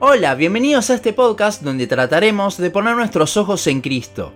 Hola, bienvenidos a este podcast donde trataremos de poner nuestros ojos en Cristo.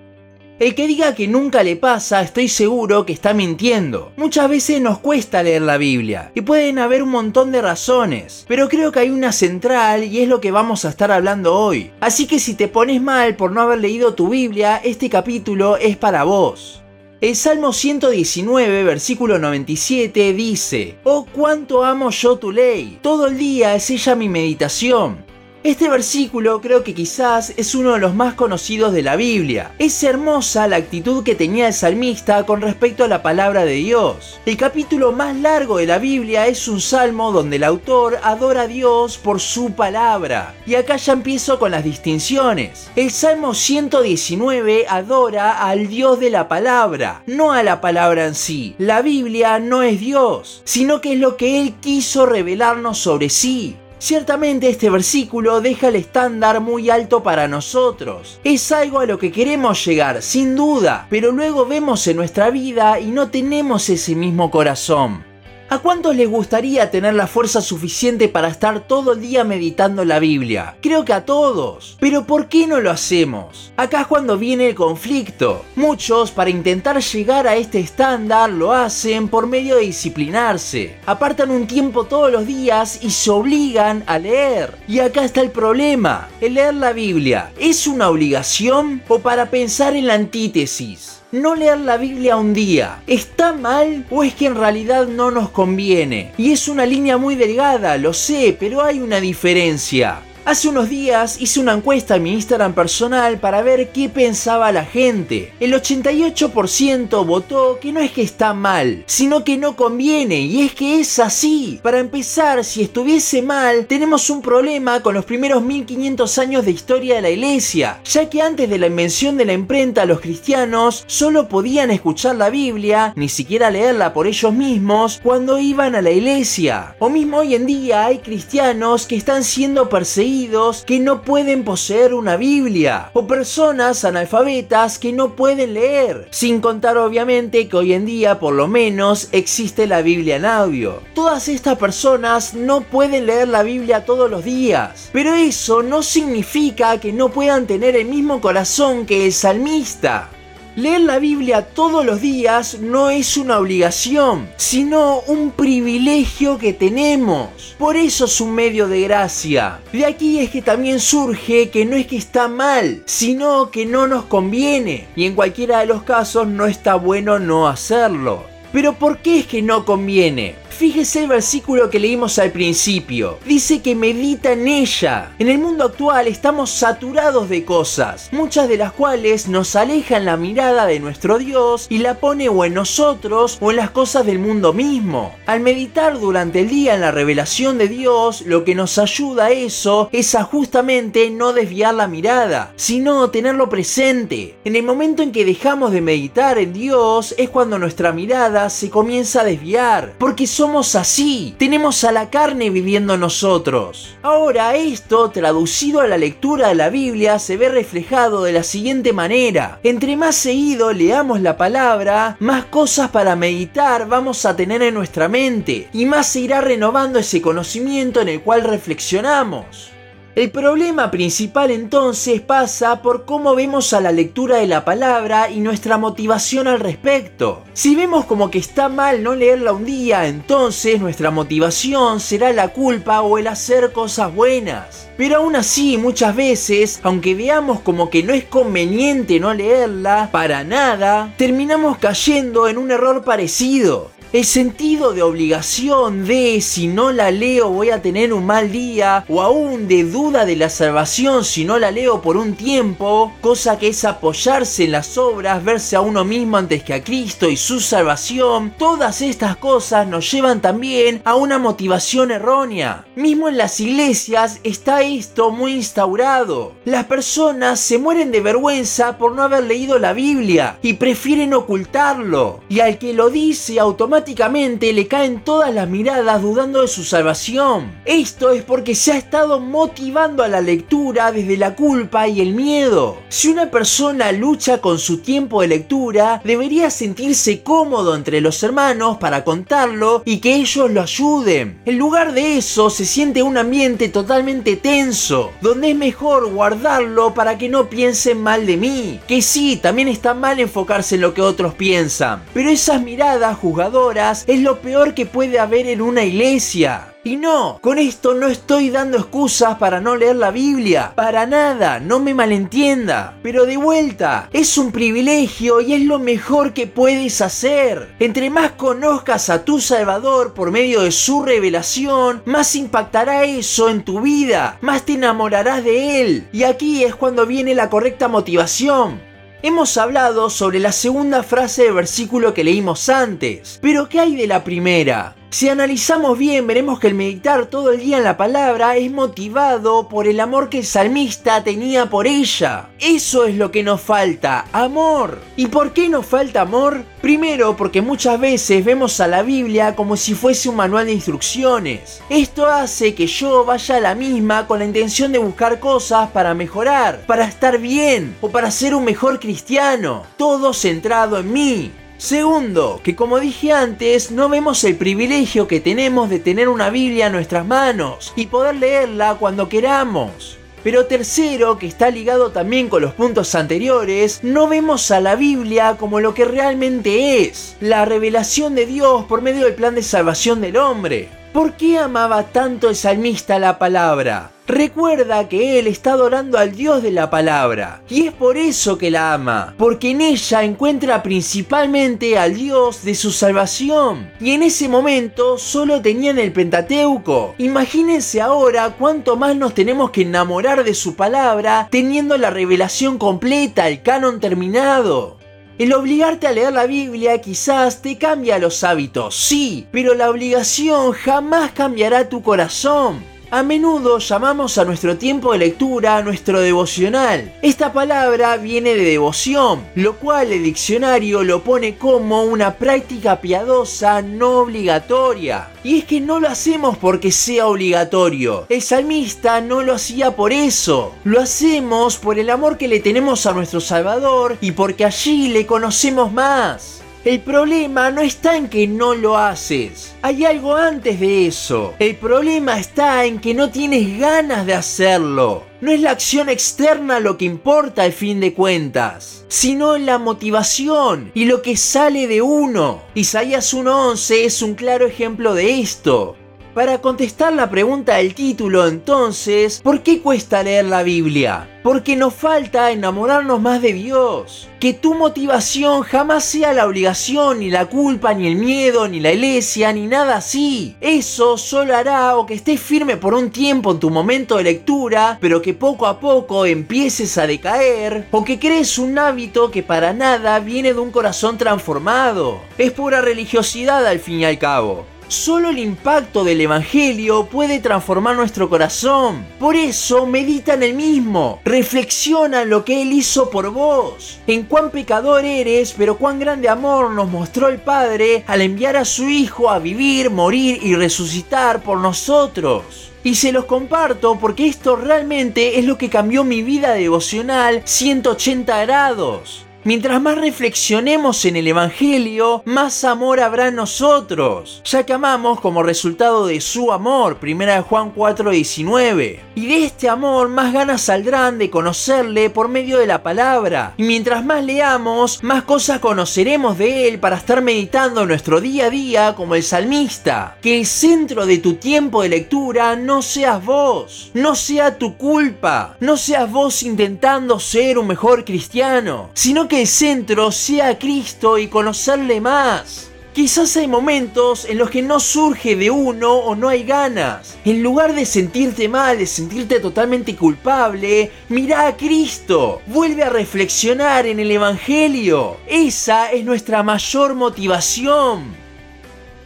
El que diga que nunca le pasa, estoy seguro que está mintiendo. Muchas veces nos cuesta leer la Biblia y pueden haber un montón de razones, pero creo que hay una central y es lo que vamos a estar hablando hoy. Así que si te pones mal por no haber leído tu Biblia, este capítulo es para vos. El Salmo 119, versículo 97 dice, Oh cuánto amo yo tu ley, todo el día es ella mi meditación. Este versículo creo que quizás es uno de los más conocidos de la Biblia. Es hermosa la actitud que tenía el salmista con respecto a la palabra de Dios. El capítulo más largo de la Biblia es un salmo donde el autor adora a Dios por su palabra. Y acá ya empiezo con las distinciones. El Salmo 119 adora al Dios de la palabra, no a la palabra en sí. La Biblia no es Dios, sino que es lo que Él quiso revelarnos sobre sí. Ciertamente este versículo deja el estándar muy alto para nosotros. Es algo a lo que queremos llegar, sin duda, pero luego vemos en nuestra vida y no tenemos ese mismo corazón. ¿A cuántos les gustaría tener la fuerza suficiente para estar todo el día meditando la Biblia? Creo que a todos. Pero ¿por qué no lo hacemos? Acá es cuando viene el conflicto. Muchos, para intentar llegar a este estándar, lo hacen por medio de disciplinarse. Apartan un tiempo todos los días y se obligan a leer. Y acá está el problema. ¿El leer la Biblia es una obligación o para pensar en la antítesis? No leer la Biblia un día, ¿está mal o es que en realidad no nos conviene? Y es una línea muy delgada, lo sé, pero hay una diferencia. Hace unos días hice una encuesta en mi Instagram personal para ver qué pensaba la gente. El 88% votó que no es que está mal, sino que no conviene, y es que es así. Para empezar, si estuviese mal, tenemos un problema con los primeros 1500 años de historia de la iglesia, ya que antes de la invención de la imprenta los cristianos solo podían escuchar la Biblia, ni siquiera leerla por ellos mismos, cuando iban a la iglesia. O mismo hoy en día hay cristianos que están siendo perseguidos que no pueden poseer una Biblia o personas analfabetas que no pueden leer, sin contar obviamente que hoy en día por lo menos existe la Biblia en audio. Todas estas personas no pueden leer la Biblia todos los días, pero eso no significa que no puedan tener el mismo corazón que el salmista. Leer la Biblia todos los días no es una obligación, sino un privilegio que tenemos. Por eso es un medio de gracia. De aquí es que también surge que no es que está mal, sino que no nos conviene. Y en cualquiera de los casos no está bueno no hacerlo. Pero ¿por qué es que no conviene? Fíjese el versículo que leímos al principio. Dice que medita en ella. En el mundo actual estamos saturados de cosas, muchas de las cuales nos alejan la mirada de nuestro Dios y la pone o en nosotros o en las cosas del mundo mismo. Al meditar durante el día en la revelación de Dios, lo que nos ayuda a eso es a justamente no desviar la mirada, sino tenerlo presente. En el momento en que dejamos de meditar en Dios es cuando nuestra mirada se comienza a desviar, porque somos somos así, tenemos a la carne viviendo nosotros. Ahora esto, traducido a la lectura de la Biblia, se ve reflejado de la siguiente manera. Entre más seguido leamos la palabra, más cosas para meditar vamos a tener en nuestra mente, y más se irá renovando ese conocimiento en el cual reflexionamos. El problema principal entonces pasa por cómo vemos a la lectura de la palabra y nuestra motivación al respecto. Si vemos como que está mal no leerla un día, entonces nuestra motivación será la culpa o el hacer cosas buenas. Pero aún así, muchas veces, aunque veamos como que no es conveniente no leerla, para nada, terminamos cayendo en un error parecido. El sentido de obligación de si no la leo voy a tener un mal día o aún de duda de la salvación si no la leo por un tiempo, cosa que es apoyarse en las obras, verse a uno mismo antes que a Cristo y su salvación, todas estas cosas nos llevan también a una motivación errónea. Mismo en las iglesias está esto muy instaurado. Las personas se mueren de vergüenza por no haber leído la Biblia y prefieren ocultarlo. Y al que lo dice automáticamente automáticamente le caen todas las miradas dudando de su salvación. Esto es porque se ha estado motivando a la lectura desde la culpa y el miedo. Si una persona lucha con su tiempo de lectura, debería sentirse cómodo entre los hermanos para contarlo y que ellos lo ayuden. En lugar de eso, se siente un ambiente totalmente tenso, donde es mejor guardarlo para que no piensen mal de mí. Que sí, también está mal enfocarse en lo que otros piensan, pero esas miradas juzgadoras es lo peor que puede haber en una iglesia. Y no, con esto no estoy dando excusas para no leer la Biblia, para nada, no me malentienda. Pero de vuelta, es un privilegio y es lo mejor que puedes hacer. Entre más conozcas a tu Salvador por medio de su revelación, más impactará eso en tu vida, más te enamorarás de Él. Y aquí es cuando viene la correcta motivación. Hemos hablado sobre la segunda frase del versículo que leímos antes, pero ¿qué hay de la primera? Si analizamos bien, veremos que el meditar todo el día en la palabra es motivado por el amor que el salmista tenía por ella. Eso es lo que nos falta, amor. ¿Y por qué nos falta amor? Primero, porque muchas veces vemos a la Biblia como si fuese un manual de instrucciones. Esto hace que yo vaya a la misma con la intención de buscar cosas para mejorar, para estar bien o para ser un mejor cristiano, todo centrado en mí. Segundo, que como dije antes, no vemos el privilegio que tenemos de tener una Biblia en nuestras manos y poder leerla cuando queramos. Pero tercero, que está ligado también con los puntos anteriores, no vemos a la Biblia como lo que realmente es, la revelación de Dios por medio del plan de salvación del hombre. ¿Por qué amaba tanto el salmista la palabra? Recuerda que él está adorando al Dios de la palabra y es por eso que la ama, porque en ella encuentra principalmente al Dios de su salvación. Y en ese momento solo tenían el Pentateuco. Imagínense ahora cuánto más nos tenemos que enamorar de su palabra teniendo la revelación completa, el canon terminado. El obligarte a leer la Biblia quizás te cambia los hábitos, sí, pero la obligación jamás cambiará tu corazón. A menudo llamamos a nuestro tiempo de lectura nuestro devocional. Esta palabra viene de devoción, lo cual el diccionario lo pone como una práctica piadosa no obligatoria. Y es que no lo hacemos porque sea obligatorio. El salmista no lo hacía por eso. Lo hacemos por el amor que le tenemos a nuestro Salvador y porque allí le conocemos más. El problema no está en que no lo haces. Hay algo antes de eso. El problema está en que no tienes ganas de hacerlo. No es la acción externa lo que importa al fin de cuentas, sino la motivación y lo que sale de uno. Isaías 1.11 es un claro ejemplo de esto. Para contestar la pregunta del título entonces, ¿por qué cuesta leer la Biblia? Porque nos falta enamorarnos más de Dios. Que tu motivación jamás sea la obligación, ni la culpa, ni el miedo, ni la iglesia, ni nada así. Eso solo hará o que estés firme por un tiempo en tu momento de lectura, pero que poco a poco empieces a decaer, o que crees un hábito que para nada viene de un corazón transformado. Es pura religiosidad al fin y al cabo. Solo el impacto del Evangelio puede transformar nuestro corazón. Por eso medita en el mismo. Reflexiona en lo que Él hizo por vos. En cuán pecador eres, pero cuán grande amor nos mostró el Padre al enviar a su Hijo a vivir, morir y resucitar por nosotros. Y se los comparto porque esto realmente es lo que cambió mi vida devocional 180 grados. Mientras más reflexionemos en el Evangelio, más amor habrá en nosotros, ya que amamos como resultado de su amor, 1 Juan 4:19. Y de este amor más ganas saldrán de conocerle por medio de la palabra. Y mientras más leamos, más cosas conoceremos de él para estar meditando nuestro día a día como el salmista. Que el centro de tu tiempo de lectura no seas vos, no sea tu culpa, no seas vos intentando ser un mejor cristiano, que el centro sea Cristo y conocerle más. Quizás hay momentos en los que no surge de uno o no hay ganas. En lugar de sentirte mal, de sentirte totalmente culpable, mira a Cristo. Vuelve a reflexionar en el Evangelio. Esa es nuestra mayor motivación.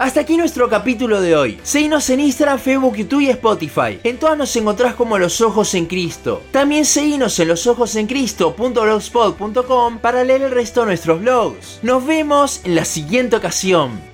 Hasta aquí nuestro capítulo de hoy. Seguinos en Instagram, Facebook, YouTube y Spotify. En todas nos encontrás como Los Ojos en Cristo. También seguinos en losojosencristo.blogspot.com para leer el resto de nuestros blogs. Nos vemos en la siguiente ocasión.